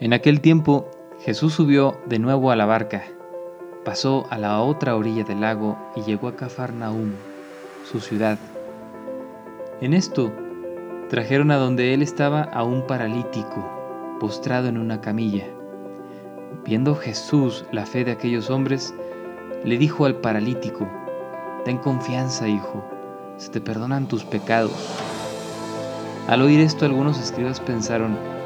En aquel tiempo Jesús subió de nuevo a la barca, pasó a la otra orilla del lago y llegó a Cafarnaúm, su ciudad. En esto trajeron a donde él estaba a un paralítico, postrado en una camilla. Viendo Jesús la fe de aquellos hombres, le dijo al paralítico, Ten confianza, hijo, se te perdonan tus pecados. Al oír esto algunos escribas pensaron,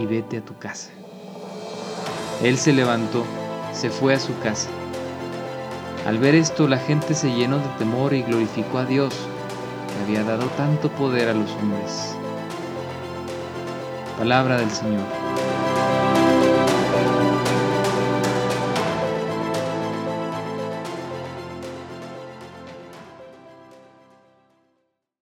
y vete a tu casa. Él se levantó, se fue a su casa. Al ver esto la gente se llenó de temor y glorificó a Dios, que había dado tanto poder a los hombres. Palabra del Señor.